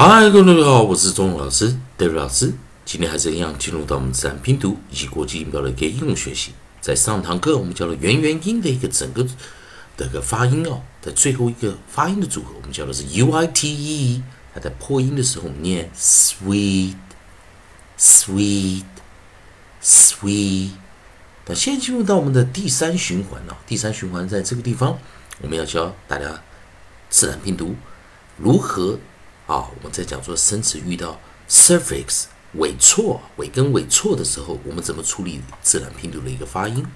嗨，各位同学好，我是钟老师，David 老师。今天还是一样进入到我们自然拼读以及国际音标的一个应用学习。在上堂课我们教了元元音的一个整个的个发音哦，在最后一个发音的组合，我们教的是 U I T E。它在破音的时候，我们念 sweet，sweet，sweet。那现在进入到我们的第三循环了。第三循环在这个地方，我们要教大家自然拼读如何啊？我们在讲说生词遇到 suffix 尾错、尾跟尾错的时候，我们怎么处理自然拼读的一个发音？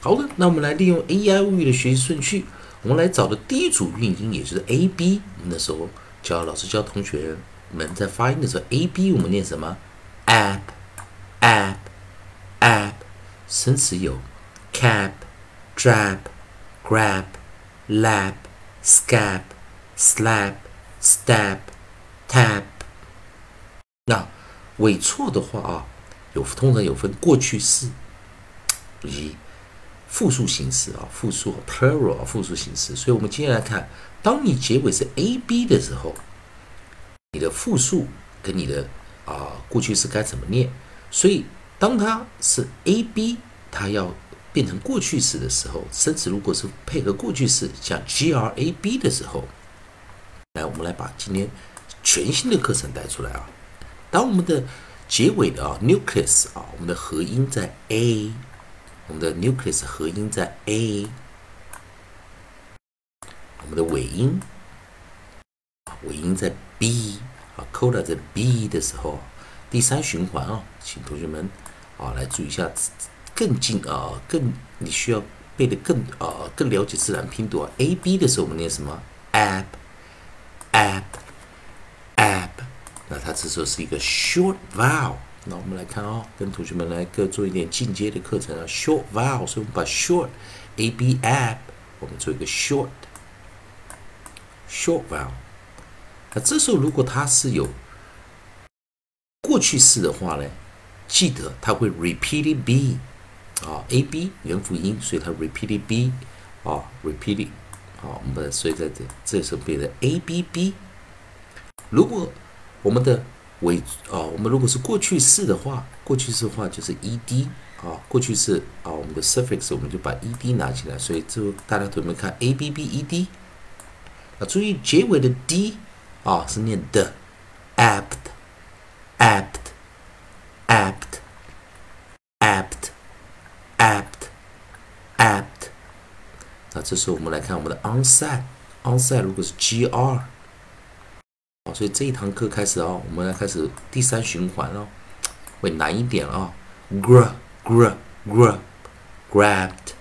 好的，那我们来利用 AI 物语的学习顺序，我们来找的第一组韵音，也就是 A B。我们那时候教老师教同学们在发音的时候，A B 我们念什么？App，app，app。生词有 cap、drab、grab、lap、scab、slap、stab、tap。那尾错的话啊，有通常有分过去式以及复数形式啊，复数 plural 啊，复数形式。所以我们接下来看，当你结尾是 a b 的时候，你的复数跟你的啊过去式该怎么念？所以当它是 a b，它要变成过去式的时候，生词如果是配合过去式，像 g r a b 的时候，来，我们来把今天全新的课程带出来啊。当我们的结尾的啊 nucleus 啊，我们的合音在 a，我们的 nucleus 合音在 a，我们的尾音尾音在 b 啊，coda 在 b 的时候。第三循环啊，请同学们啊来注意一下，更近啊，更你需要背的更啊，更了解自然拼读啊。A B 的时候我们念什么？app。那它这时候是一个 short vowel。那我们来看啊，跟同学们来各做一点进阶的课程啊。short vowel，所以我们把 short A B app，我们做一个 short short vowel。那这时候如果它是有过去式的话呢，记得它会 repeated b 啊，a b 元辅音，所以它 repeated b 啊，repeated 啊，我们所以在这这时候变成 a b b。如果我们的尾啊，我们如果是过去式的话，过去式的话就是 e d 啊，过去式啊，我们的 suffix 我们就把 e d 拿起来，所以这大家同学们看 a b b e d 啊，注意结尾的 d 啊是念的 apt。apt, apt, apt, apt, apt。那这时候我们来看我们的 onset，onset 如果是 gr，所以这一堂课开始哦，我们来开始第三循环哦，会难一点啊、哦。grab gr, gr, grabbed,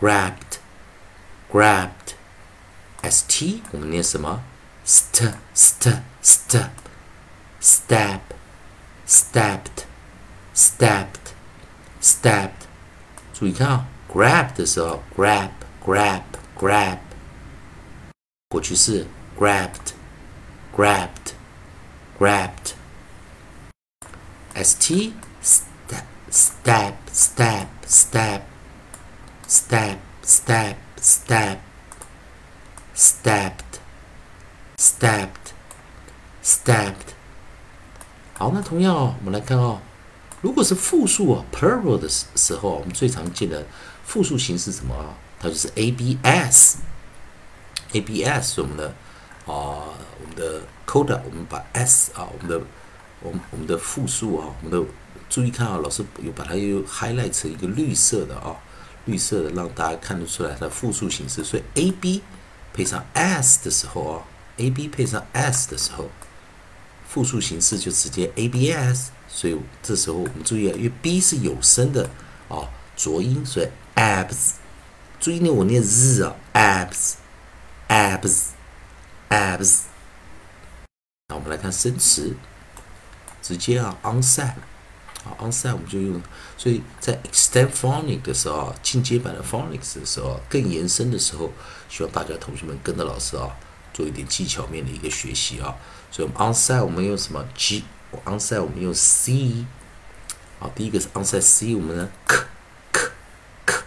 grabbed, grabbed。st 我们念什么？step st, st。step stabbed, stabbed, stabbed。注意看啊，grab 的时候，grab, grab, grab。过去式 grabbed, grabbed, grabbed。st stab, stab, stab, stab, stab, stab, stab, stabbed, stabbed, stabbed。好，那同样哦，我们来看哦，如果是复数啊，plural 的时时候，我们最常见的复数形式什么啊？它就是 abs，abs 我们的啊， 我们的 coda，我们把 s 啊，我们的我们我们的复数啊，我们的注意看啊，老师有把它又 highlight 成一个绿色的啊，绿色的让大家看得出来它复数形式。所以 ab 配上 s 的时候啊，ab 配上 s 的时候。复数形式就直接 abs，所以这时候我们注意啊，因为 b 是有声的啊，浊音，所以 abs。注意呢，我念 z 啊，abs，abs，abs。我们来看生词，直接啊，onset，啊，onset 我们就用，所以在 extend phonics 的时候，进阶版的 phonics 的时候，更延伸的时候，希望大家同学们跟着老师啊。做一点技巧面的一个学习啊，所以我们 onside 我们用什么 G？onside 我们用 C。好，第一个是 onside C，我们呢 k k k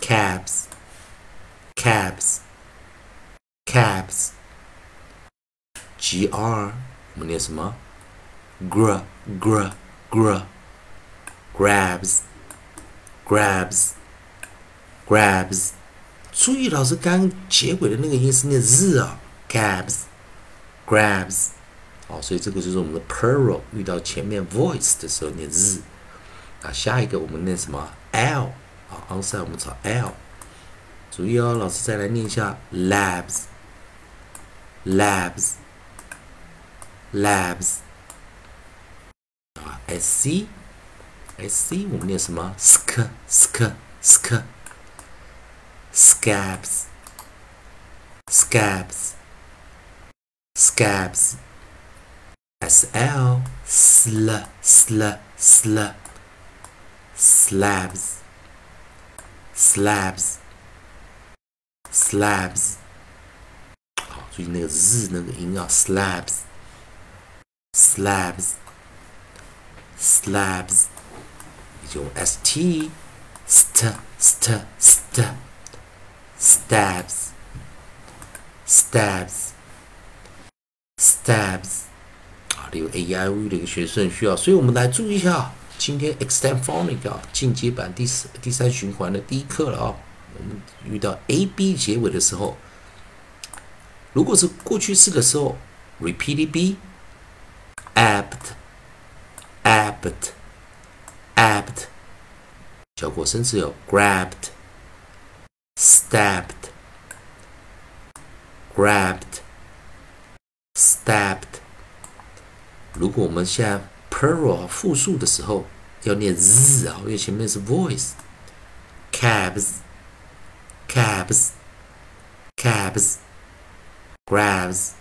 cabs cabs cabs gr 我们念什么？gr gr gr grabs grabs grabs。注意，老师刚结尾的那个音是念 z 啊，grabs grabs。好，所以这个就是我们的 plural 遇到前面 voice 的时候念 z。啊，下一个我们念什么？l 啊，onside 我们找 l。注意哦，老师再来念一下 labs labs labs。啊，s c s c 我们念什么？sk sk sk scabs scabs scabs sl sl sl sl slabs slabs slabs 好，注意那个 z 那个音啊，slabs slabs slabs，也就 st st st st stabs stabs stabs 啊，例如 a i o u 的一个学顺序啊，所以我们来注意一下今天 extend phonic 啊进阶版第四第三循环的第一课了啊，我们遇到 a b 结尾的时候，如果是过去式的时候，repeated b apt apt apt，小果声词有 grabbed stabbed grabbed stabbed。如果我们现在 plural 复数的时候要念 z 啊，因为前面是 voice。cabs cabs cabs grabs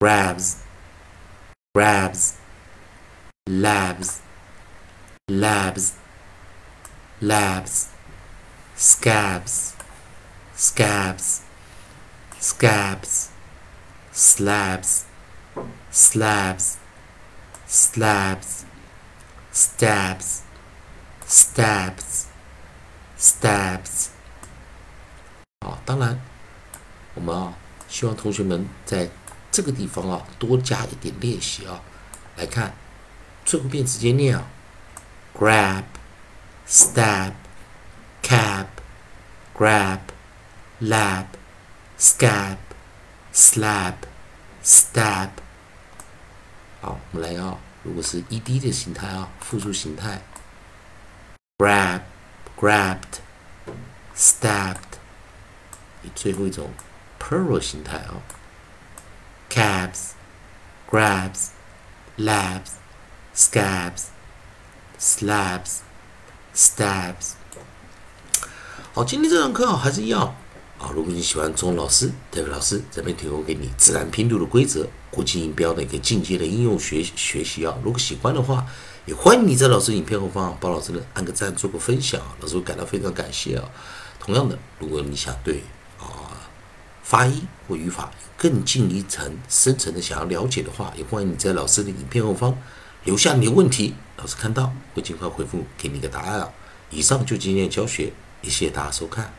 grabs grabs labs labs labs scabs scabs scabs slabs slabs slabs stabs stabs stabs 好，当然，我们啊，希望同学们在 这个地方啊多加一点练习啊。来看，最后一遍直接念啊：grab, stab, cap, grab, lab, scab, slab, stab。好，我们来啊，如果是 ed 的形态啊，复数形态：grab, grabbed, stabbed。最后一种 plural 形态啊：cabs, grabs, labs, scabs, slabs, stabs。好，今天这堂课啊还是一样啊。如果你喜欢钟老师、戴维老师这边提供给你自然拼读的规则、国际音标的一个进阶的应用学学习啊，如果喜欢的话，也欢迎你在老师影片后方帮老师按个赞、做个分享，老师会感到非常感谢啊。同样的，如果你想对啊发音或语法更进一层、深层的想要了解的话，也欢迎你在老师的影片后方留下你的问题，老师看到会尽快回复给你一个答案啊。以上就今天的教学，也谢谢大家收看。